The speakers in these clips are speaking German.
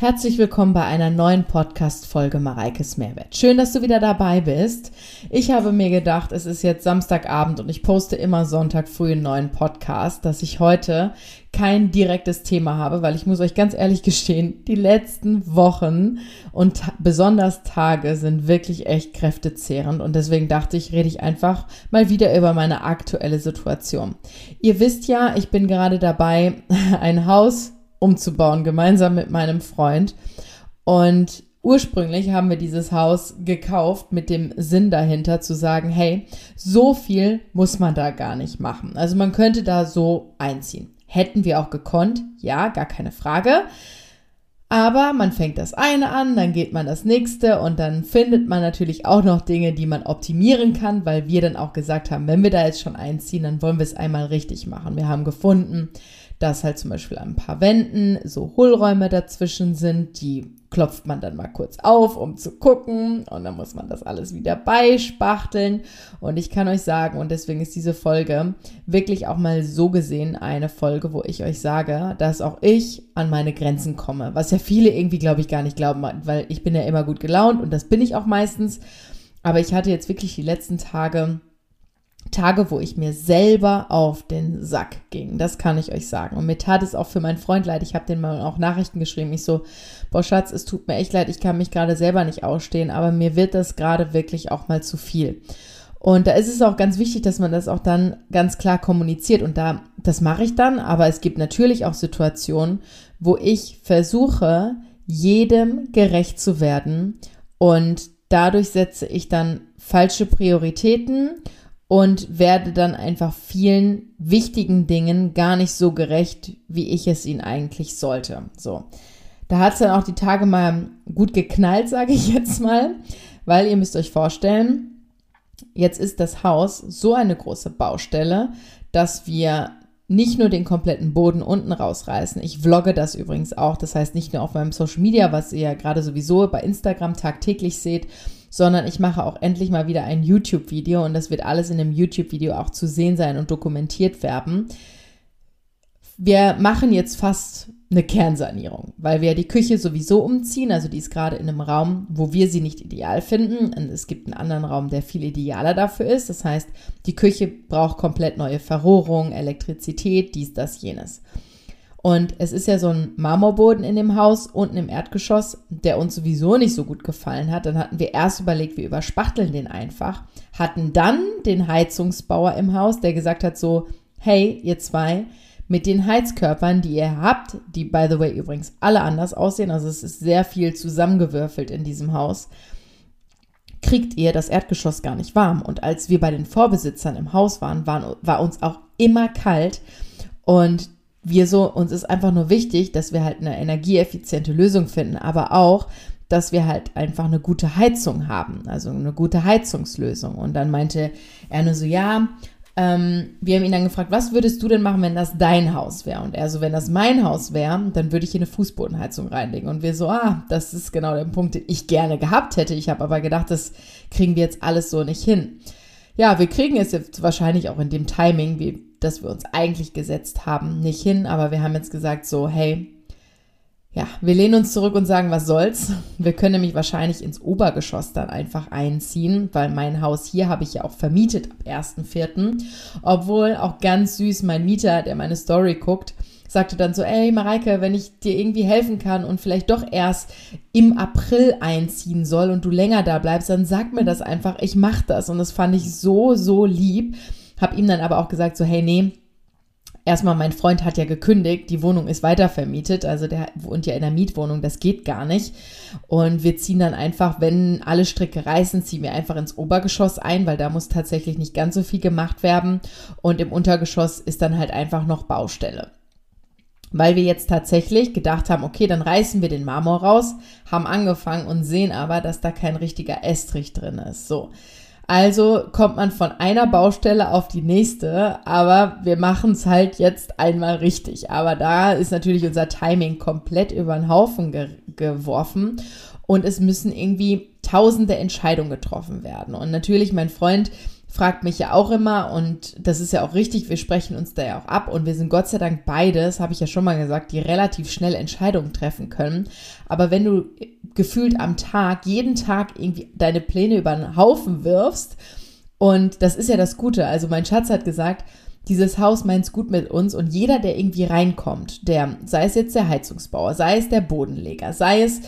Herzlich willkommen bei einer neuen Podcast-Folge Mareikes Mehrwert. Schön, dass du wieder dabei bist. Ich habe mir gedacht, es ist jetzt Samstagabend und ich poste immer Sonntag früh einen neuen Podcast, dass ich heute kein direktes Thema habe, weil ich muss euch ganz ehrlich gestehen, die letzten Wochen und besonders Tage sind wirklich echt kräftezehrend und deswegen dachte ich, rede ich einfach mal wieder über meine aktuelle Situation. Ihr wisst ja, ich bin gerade dabei, ein Haus umzubauen, gemeinsam mit meinem Freund. Und ursprünglich haben wir dieses Haus gekauft mit dem Sinn dahinter zu sagen, hey, so viel muss man da gar nicht machen. Also man könnte da so einziehen. Hätten wir auch gekonnt, ja, gar keine Frage. Aber man fängt das eine an, dann geht man das nächste und dann findet man natürlich auch noch Dinge, die man optimieren kann, weil wir dann auch gesagt haben, wenn wir da jetzt schon einziehen, dann wollen wir es einmal richtig machen. Wir haben gefunden, dass halt zum Beispiel an ein paar Wänden so Hohlräume dazwischen sind, die klopft man dann mal kurz auf, um zu gucken und dann muss man das alles wieder beispachteln. Und ich kann euch sagen und deswegen ist diese Folge wirklich auch mal so gesehen eine Folge, wo ich euch sage, dass auch ich an meine Grenzen komme, was ja viele irgendwie glaube ich gar nicht glauben, weil ich bin ja immer gut gelaunt und das bin ich auch meistens, aber ich hatte jetzt wirklich die letzten Tage Tage, wo ich mir selber auf den Sack ging. Das kann ich euch sagen. Und mir tat es auch für meinen Freund leid. Ich habe den mal auch Nachrichten geschrieben. Ich so, boah Schatz, es tut mir echt leid. Ich kann mich gerade selber nicht ausstehen, aber mir wird das gerade wirklich auch mal zu viel. Und da ist es auch ganz wichtig, dass man das auch dann ganz klar kommuniziert. Und da, das mache ich dann. Aber es gibt natürlich auch Situationen, wo ich versuche, jedem gerecht zu werden. Und dadurch setze ich dann falsche Prioritäten und werde dann einfach vielen wichtigen Dingen gar nicht so gerecht, wie ich es ihnen eigentlich sollte. So. Da hat es dann auch die Tage mal gut geknallt, sage ich jetzt mal, weil ihr müsst euch vorstellen, jetzt ist das Haus so eine große Baustelle, dass wir nicht nur den kompletten Boden unten rausreißen. Ich vlogge das übrigens auch. Das heißt nicht nur auf meinem Social Media, was ihr ja gerade sowieso bei Instagram tagtäglich seht, sondern ich mache auch endlich mal wieder ein YouTube-Video und das wird alles in dem YouTube-Video auch zu sehen sein und dokumentiert werden. Wir machen jetzt fast eine Kernsanierung, weil wir die Küche sowieso umziehen. Also die ist gerade in einem Raum, wo wir sie nicht ideal finden. Und es gibt einen anderen Raum, der viel idealer dafür ist. Das heißt, die Küche braucht komplett neue Verrohrung, Elektrizität, dies, das, jenes. Und es ist ja so ein Marmorboden in dem Haus unten im Erdgeschoss, der uns sowieso nicht so gut gefallen hat. Dann hatten wir erst überlegt, wir überspachteln den einfach. Hatten dann den Heizungsbauer im Haus, der gesagt hat so, hey, ihr zwei, mit den Heizkörpern, die ihr habt, die by the way übrigens alle anders aussehen, also es ist sehr viel zusammengewürfelt in diesem Haus, kriegt ihr das Erdgeschoss gar nicht warm. Und als wir bei den Vorbesitzern im Haus waren, waren war uns auch immer kalt. Und wir so, uns ist einfach nur wichtig, dass wir halt eine energieeffiziente Lösung finden, aber auch, dass wir halt einfach eine gute Heizung haben, also eine gute Heizungslösung. Und dann meinte er nur so, ja, ähm, wir haben ihn dann gefragt, was würdest du denn machen, wenn das dein Haus wäre? Und er so, wenn das mein Haus wäre, dann würde ich hier eine Fußbodenheizung reinlegen. Und wir so, ah, das ist genau der Punkt, den ich gerne gehabt hätte. Ich habe aber gedacht, das kriegen wir jetzt alles so nicht hin. Ja, wir kriegen es jetzt wahrscheinlich auch in dem Timing, wie das wir uns eigentlich gesetzt haben, nicht hin. Aber wir haben jetzt gesagt, so, hey, ja, wir lehnen uns zurück und sagen, was soll's. Wir können nämlich wahrscheinlich ins Obergeschoss dann einfach einziehen, weil mein Haus hier habe ich ja auch vermietet ab 1.4. Obwohl auch ganz süß mein Mieter, der meine Story guckt, sagte dann so, ey Mareike, wenn ich dir irgendwie helfen kann und vielleicht doch erst im April einziehen soll und du länger da bleibst, dann sag mir das einfach, ich mach das. Und das fand ich so, so lieb. Hab ihm dann aber auch gesagt, so, hey, nee, erstmal mein Freund hat ja gekündigt, die Wohnung ist weitervermietet, also der wohnt ja in der Mietwohnung, das geht gar nicht. Und wir ziehen dann einfach, wenn alle Stricke reißen, ziehen wir einfach ins Obergeschoss ein, weil da muss tatsächlich nicht ganz so viel gemacht werden. Und im Untergeschoss ist dann halt einfach noch Baustelle. Weil wir jetzt tatsächlich gedacht haben, okay, dann reißen wir den Marmor raus, haben angefangen und sehen aber, dass da kein richtiger Estrich drin ist. So. Also kommt man von einer Baustelle auf die nächste, aber wir machen es halt jetzt einmal richtig. Aber da ist natürlich unser Timing komplett über den Haufen ge geworfen und es müssen irgendwie tausende Entscheidungen getroffen werden. Und natürlich, mein Freund fragt mich ja auch immer und das ist ja auch richtig, wir sprechen uns da ja auch ab und wir sind Gott sei Dank beides, habe ich ja schon mal gesagt, die relativ schnell Entscheidungen treffen können. Aber wenn du gefühlt am Tag, jeden Tag irgendwie deine Pläne über den Haufen wirfst und das ist ja das Gute, also mein Schatz hat gesagt, dieses Haus meint's gut mit uns und jeder, der irgendwie reinkommt, der, sei es jetzt der Heizungsbauer, sei es der Bodenleger, sei es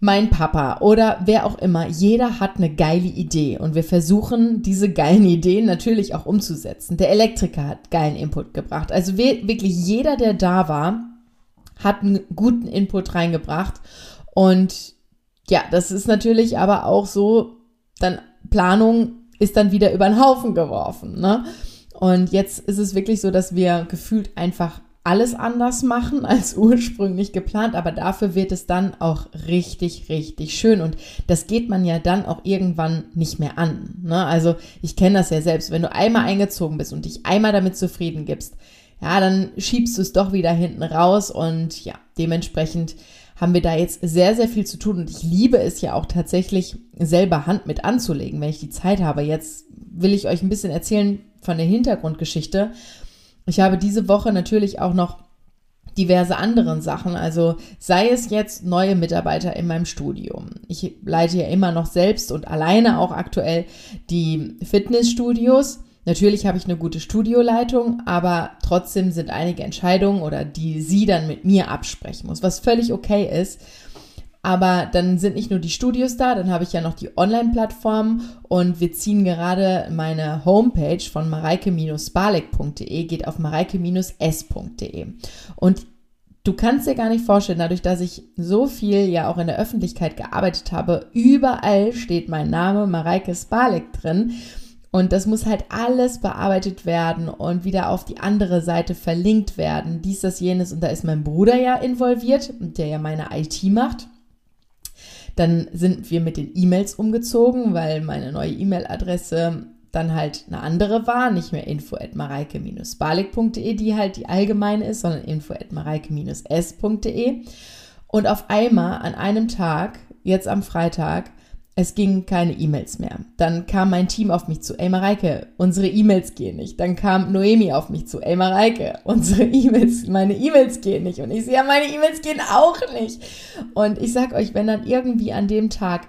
mein Papa oder wer auch immer, jeder hat eine geile Idee und wir versuchen diese geilen Ideen natürlich auch umzusetzen. Der Elektriker hat geilen Input gebracht. Also wirklich jeder, der da war, hat einen guten Input reingebracht und ja, das ist natürlich aber auch so, dann Planung ist dann wieder über den Haufen geworfen, ne? Und jetzt ist es wirklich so, dass wir gefühlt einfach alles anders machen als ursprünglich geplant, aber dafür wird es dann auch richtig, richtig schön. Und das geht man ja dann auch irgendwann nicht mehr an. Ne? Also ich kenne das ja selbst. Wenn du einmal eingezogen bist und dich einmal damit zufrieden gibst, ja, dann schiebst du es doch wieder hinten raus und ja, dementsprechend haben wir da jetzt sehr, sehr viel zu tun und ich liebe es ja auch tatsächlich selber Hand mit anzulegen, wenn ich die Zeit habe. Jetzt will ich euch ein bisschen erzählen von der Hintergrundgeschichte ich habe diese Woche natürlich auch noch diverse anderen Sachen. Also sei es jetzt neue Mitarbeiter in meinem Studium. Ich leite ja immer noch selbst und alleine auch aktuell die Fitnessstudios. Natürlich habe ich eine gute Studioleitung, aber trotzdem sind einige Entscheidungen oder die sie dann mit mir absprechen muss, was völlig okay ist. Aber dann sind nicht nur die Studios da, dann habe ich ja noch die Online-Plattform und wir ziehen gerade meine Homepage von mareike-sparlik.de, geht auf mareike-s.de. Und du kannst dir gar nicht vorstellen, dadurch, dass ich so viel ja auch in der Öffentlichkeit gearbeitet habe, überall steht mein Name Mareike Sparlik drin. Und das muss halt alles bearbeitet werden und wieder auf die andere Seite verlinkt werden. Dies, das, jenes. Und da ist mein Bruder ja involviert, der ja meine IT macht. Dann sind wir mit den E-Mails umgezogen, weil meine neue E-Mail-Adresse dann halt eine andere war, nicht mehr info at mareike-balik.de, die halt die allgemeine ist, sondern info at mareike-s.de. Und auf einmal an einem Tag, jetzt am Freitag, es gingen keine E-Mails mehr. Dann kam mein Team auf mich zu, ey Mareike, unsere E-Mails gehen nicht. Dann kam Noemi auf mich zu, ey Mareike, unsere E-Mails, meine E-Mails gehen nicht. Und ich sehe, ja, meine E-Mails gehen auch nicht. Und ich sag euch, wenn dann irgendwie an dem Tag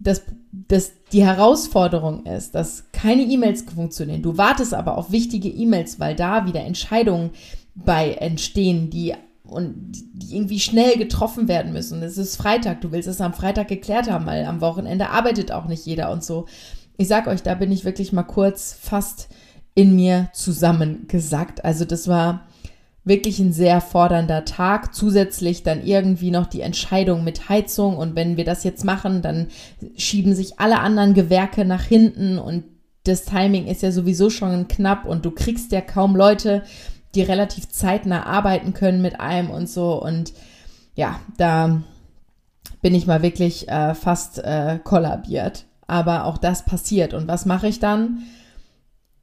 das, das die Herausforderung ist, dass keine E-Mails funktionieren, du wartest aber auf wichtige E-Mails, weil da wieder Entscheidungen bei entstehen, die und die irgendwie schnell getroffen werden müssen. Es ist Freitag, du willst es am Freitag geklärt haben, weil am Wochenende arbeitet auch nicht jeder und so. Ich sag euch, da bin ich wirklich mal kurz fast in mir zusammengesackt. Also das war wirklich ein sehr fordernder Tag. Zusätzlich dann irgendwie noch die Entscheidung mit Heizung und wenn wir das jetzt machen, dann schieben sich alle anderen Gewerke nach hinten und das Timing ist ja sowieso schon knapp und du kriegst ja kaum Leute, die relativ zeitnah arbeiten können mit einem und so. Und ja, da bin ich mal wirklich äh, fast äh, kollabiert. Aber auch das passiert. Und was mache ich dann?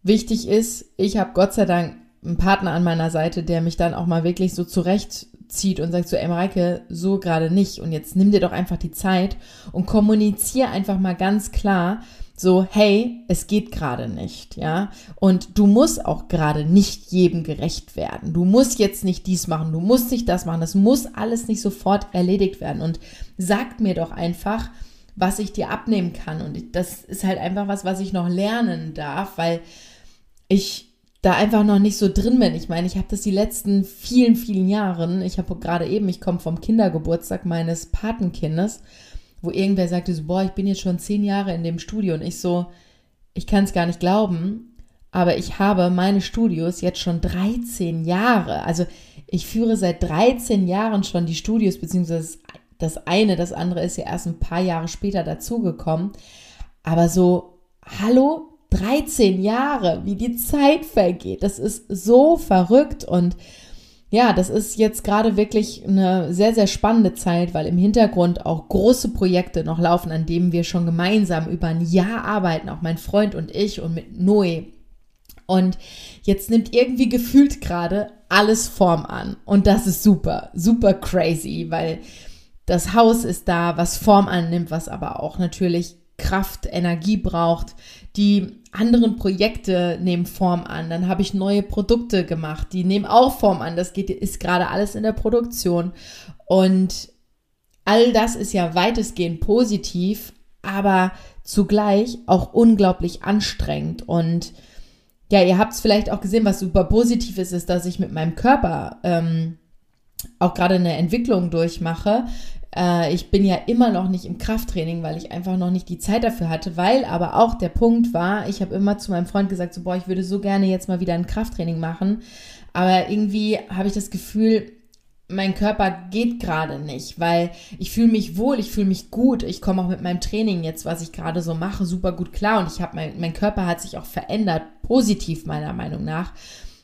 Wichtig ist, ich habe Gott sei Dank einen Partner an meiner Seite, der mich dann auch mal wirklich so zurechtzieht und sagt so, ey Mareike, so gerade nicht. Und jetzt nimm dir doch einfach die Zeit und kommuniziere einfach mal ganz klar, so, hey, es geht gerade nicht, ja. Und du musst auch gerade nicht jedem gerecht werden. Du musst jetzt nicht dies machen, du musst nicht das machen. Das muss alles nicht sofort erledigt werden. Und sag mir doch einfach, was ich dir abnehmen kann. Und das ist halt einfach was, was ich noch lernen darf, weil ich da einfach noch nicht so drin bin. Ich meine, ich habe das die letzten vielen, vielen Jahren. Ich habe gerade eben, ich komme vom Kindergeburtstag meines Patenkindes wo irgendwer sagte so, boah, ich bin jetzt schon zehn Jahre in dem Studio und ich so, ich kann es gar nicht glauben, aber ich habe meine Studios jetzt schon 13 Jahre. Also ich führe seit 13 Jahren schon die Studios, beziehungsweise das eine, das andere ist ja erst ein paar Jahre später dazugekommen. Aber so, hallo, 13 Jahre, wie die Zeit vergeht, das ist so verrückt und ja, das ist jetzt gerade wirklich eine sehr, sehr spannende Zeit, weil im Hintergrund auch große Projekte noch laufen, an denen wir schon gemeinsam über ein Jahr arbeiten, auch mein Freund und ich und mit Noe. Und jetzt nimmt irgendwie gefühlt gerade alles Form an. Und das ist super, super crazy, weil das Haus ist da, was Form annimmt, was aber auch natürlich Kraft, Energie braucht. Die anderen Projekte nehmen Form an. Dann habe ich neue Produkte gemacht, die nehmen auch Form an. Das geht, ist gerade alles in der Produktion. Und all das ist ja weitestgehend positiv, aber zugleich auch unglaublich anstrengend. Und ja, ihr habt es vielleicht auch gesehen, was super positiv ist, ist, dass ich mit meinem Körper ähm, auch gerade eine Entwicklung durchmache. Äh, ich bin ja immer noch nicht im Krafttraining, weil ich einfach noch nicht die Zeit dafür hatte, weil aber auch der Punkt war, ich habe immer zu meinem Freund gesagt, so, boah, ich würde so gerne jetzt mal wieder ein Krafttraining machen. Aber irgendwie habe ich das Gefühl, mein Körper geht gerade nicht, weil ich fühle mich wohl, ich fühle mich gut. Ich komme auch mit meinem Training jetzt, was ich gerade so mache, super gut klar und ich habe mein, mein Körper hat sich auch verändert, positiv meiner Meinung nach.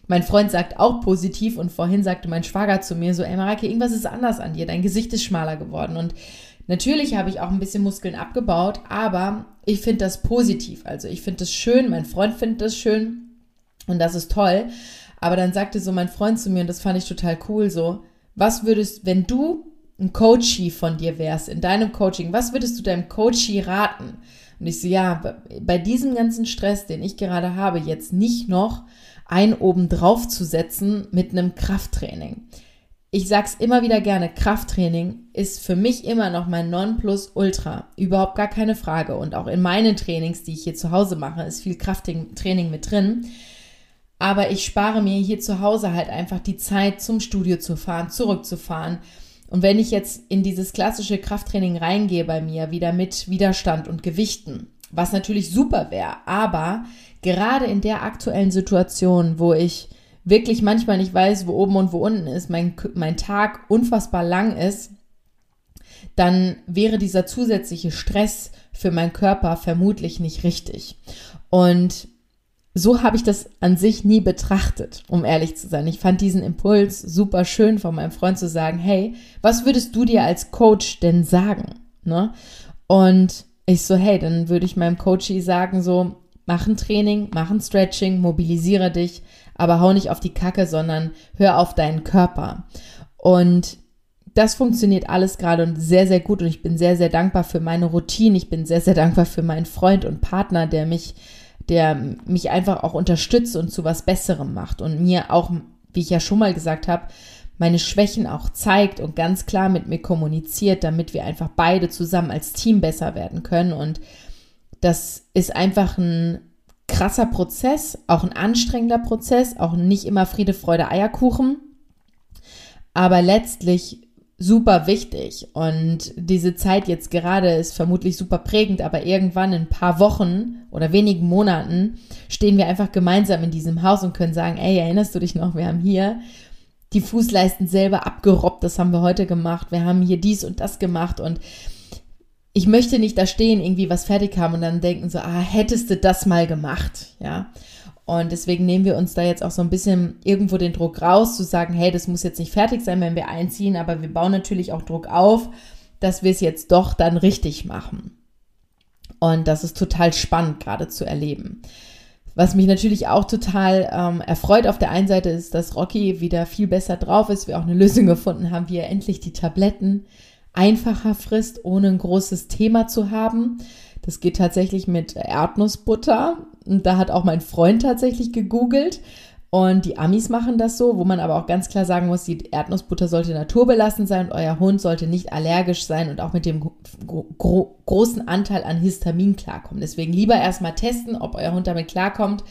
Mein Freund sagt auch positiv und vorhin sagte mein Schwager zu mir so, ey Mareike, irgendwas ist anders an dir, dein Gesicht ist schmaler geworden und natürlich habe ich auch ein bisschen Muskeln abgebaut, aber ich finde das positiv. Also ich finde das schön, mein Freund findet das schön und das ist toll. Aber dann sagte so mein Freund zu mir und das fand ich total cool so, was würdest, wenn du ein Coachie von dir wärst, in deinem Coaching, was würdest du deinem Coachie raten? Und ich so, ja, bei diesem ganzen Stress, den ich gerade habe, jetzt nicht noch ein oben drauf zu setzen mit einem Krafttraining. Ich sag's immer wieder gerne, Krafttraining ist für mich immer noch mein Nonplusultra. Überhaupt gar keine Frage. Und auch in meinen Trainings, die ich hier zu Hause mache, ist viel Krafttraining mit drin. Aber ich spare mir hier zu Hause halt einfach die Zeit, zum Studio zu fahren, zurückzufahren. Und wenn ich jetzt in dieses klassische Krafttraining reingehe bei mir, wieder mit Widerstand und Gewichten, was natürlich super wäre, aber gerade in der aktuellen Situation, wo ich wirklich manchmal nicht weiß, wo oben und wo unten ist, mein, mein Tag unfassbar lang ist, dann wäre dieser zusätzliche Stress für meinen Körper vermutlich nicht richtig. Und so habe ich das an sich nie betrachtet, um ehrlich zu sein. Ich fand diesen Impuls super schön von meinem Freund zu sagen, hey, was würdest du dir als Coach denn sagen? Ne? Und ich so, hey, dann würde ich meinem Coachie sagen, so, mach ein Training, mach ein Stretching, mobilisiere dich, aber hau nicht auf die Kacke, sondern hör auf deinen Körper. Und das funktioniert alles gerade und sehr, sehr gut und ich bin sehr, sehr dankbar für meine Routine. Ich bin sehr, sehr dankbar für meinen Freund und Partner, der mich der mich einfach auch unterstützt und zu was Besserem macht und mir auch, wie ich ja schon mal gesagt habe, meine Schwächen auch zeigt und ganz klar mit mir kommuniziert, damit wir einfach beide zusammen als Team besser werden können. Und das ist einfach ein krasser Prozess, auch ein anstrengender Prozess, auch nicht immer Friede, Freude, Eierkuchen. Aber letztlich super wichtig. Und diese Zeit jetzt gerade ist vermutlich super prägend, aber irgendwann in ein paar Wochen oder wenigen Monaten stehen wir einfach gemeinsam in diesem Haus und können sagen, ey, erinnerst du dich noch, wir haben hier die Fußleisten selber abgerobbt, das haben wir heute gemacht, wir haben hier dies und das gemacht und ich möchte nicht da stehen, irgendwie was fertig haben und dann denken so, ah, hättest du das mal gemacht, ja. Und deswegen nehmen wir uns da jetzt auch so ein bisschen irgendwo den Druck raus, zu sagen, hey, das muss jetzt nicht fertig sein, wenn wir einziehen, aber wir bauen natürlich auch Druck auf, dass wir es jetzt doch dann richtig machen. Und das ist total spannend gerade zu erleben. Was mich natürlich auch total ähm, erfreut auf der einen Seite ist, dass Rocky wieder viel besser drauf ist, wir auch eine Lösung gefunden haben, wie er endlich die Tabletten einfacher frisst, ohne ein großes Thema zu haben. Das geht tatsächlich mit Erdnussbutter. Und da hat auch mein Freund tatsächlich gegoogelt. Und die Amis machen das so, wo man aber auch ganz klar sagen muss, die Erdnussbutter sollte naturbelassen sein und euer Hund sollte nicht allergisch sein und auch mit dem gro großen Anteil an Histamin klarkommen. Deswegen lieber erstmal testen, ob euer Hund damit klarkommt,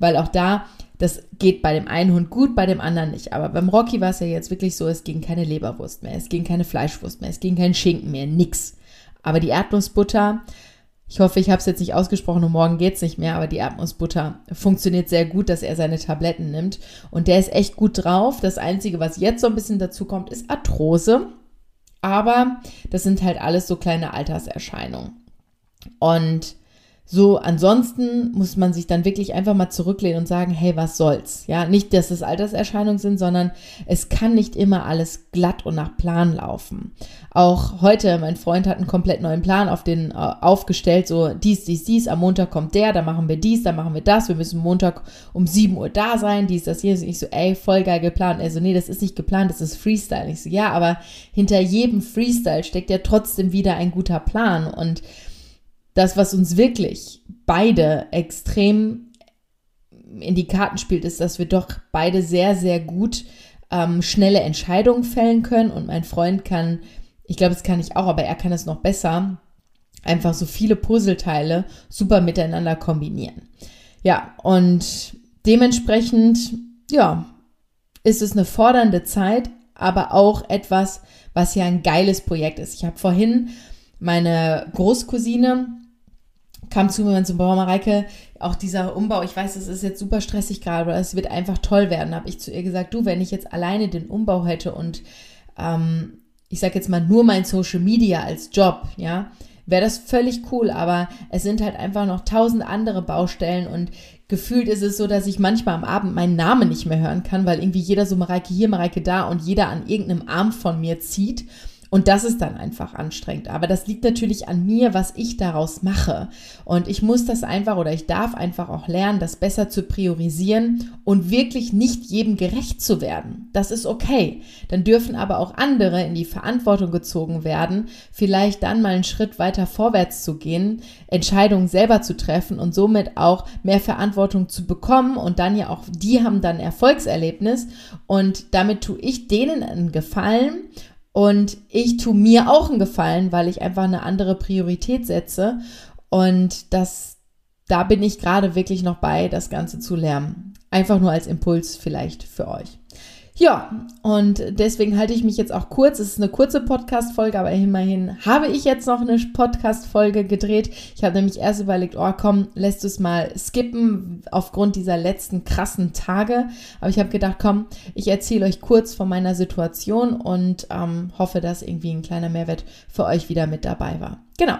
weil auch da, das geht bei dem einen Hund gut, bei dem anderen nicht. Aber beim Rocky war es ja jetzt wirklich so, es ging keine Leberwurst mehr, es ging keine Fleischwurst mehr, es ging kein Schinken mehr, nix. Aber die Erdnussbutter, ich hoffe, ich habe es jetzt nicht ausgesprochen und morgen geht es nicht mehr, aber die Erdnussbutter funktioniert sehr gut, dass er seine Tabletten nimmt. Und der ist echt gut drauf. Das Einzige, was jetzt so ein bisschen dazu kommt, ist Arthrose. Aber das sind halt alles so kleine Alterserscheinungen. Und so, ansonsten muss man sich dann wirklich einfach mal zurücklehnen und sagen, hey, was soll's? Ja, nicht, dass es Alterserscheinungen sind, sondern es kann nicht immer alles glatt und nach Plan laufen. Auch heute, mein Freund hat einen komplett neuen Plan auf den, äh, aufgestellt, so dies, dies, dies, am Montag kommt der, dann machen wir dies, dann machen wir das, wir müssen Montag um 7 Uhr da sein, dies, das, hier. Und ich so, ey, voll geil geplant. Er so, nee, das ist nicht geplant, das ist Freestyle. Ich so, ja, aber hinter jedem Freestyle steckt ja trotzdem wieder ein guter Plan und das, was uns wirklich beide extrem in die Karten spielt, ist, dass wir doch beide sehr, sehr gut ähm, schnelle Entscheidungen fällen können. Und mein Freund kann, ich glaube, das kann ich auch, aber er kann es noch besser, einfach so viele Puzzleteile super miteinander kombinieren. Ja, und dementsprechend, ja, ist es eine fordernde Zeit, aber auch etwas, was ja ein geiles Projekt ist. Ich habe vorhin meine Großcousine kam zu mir und so, boah, Mareike, auch dieser Umbau, ich weiß, es ist jetzt super stressig gerade, aber es wird einfach toll werden. Habe ich zu ihr gesagt, du, wenn ich jetzt alleine den Umbau hätte und ähm, ich sage jetzt mal nur mein Social Media als Job, ja, wäre das völlig cool, aber es sind halt einfach noch tausend andere Baustellen und gefühlt ist es so, dass ich manchmal am Abend meinen Namen nicht mehr hören kann, weil irgendwie jeder so Mareike hier, Mareike da und jeder an irgendeinem Arm von mir zieht und das ist dann einfach anstrengend. Aber das liegt natürlich an mir, was ich daraus mache. Und ich muss das einfach oder ich darf einfach auch lernen, das besser zu priorisieren und wirklich nicht jedem gerecht zu werden. Das ist okay. Dann dürfen aber auch andere in die Verantwortung gezogen werden, vielleicht dann mal einen Schritt weiter vorwärts zu gehen, Entscheidungen selber zu treffen und somit auch mehr Verantwortung zu bekommen und dann ja auch, die haben dann Erfolgserlebnis und damit tue ich denen einen Gefallen und ich tue mir auch einen Gefallen, weil ich einfach eine andere Priorität setze. Und das, da bin ich gerade wirklich noch bei, das Ganze zu lernen. Einfach nur als Impuls vielleicht für euch. Ja, und deswegen halte ich mich jetzt auch kurz. Es ist eine kurze Podcast-Folge, aber immerhin habe ich jetzt noch eine Podcast-Folge gedreht. Ich habe nämlich erst überlegt, oh komm, lässt es mal skippen aufgrund dieser letzten krassen Tage. Aber ich habe gedacht, komm, ich erzähle euch kurz von meiner Situation und ähm, hoffe, dass irgendwie ein kleiner Mehrwert für euch wieder mit dabei war. Genau.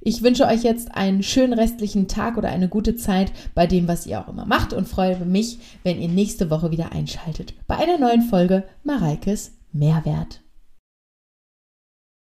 Ich wünsche euch jetzt einen schönen restlichen Tag oder eine gute Zeit bei dem, was ihr auch immer macht und freue mich, wenn ihr nächste Woche wieder einschaltet bei einer neuen Folge Mareikes Mehrwert.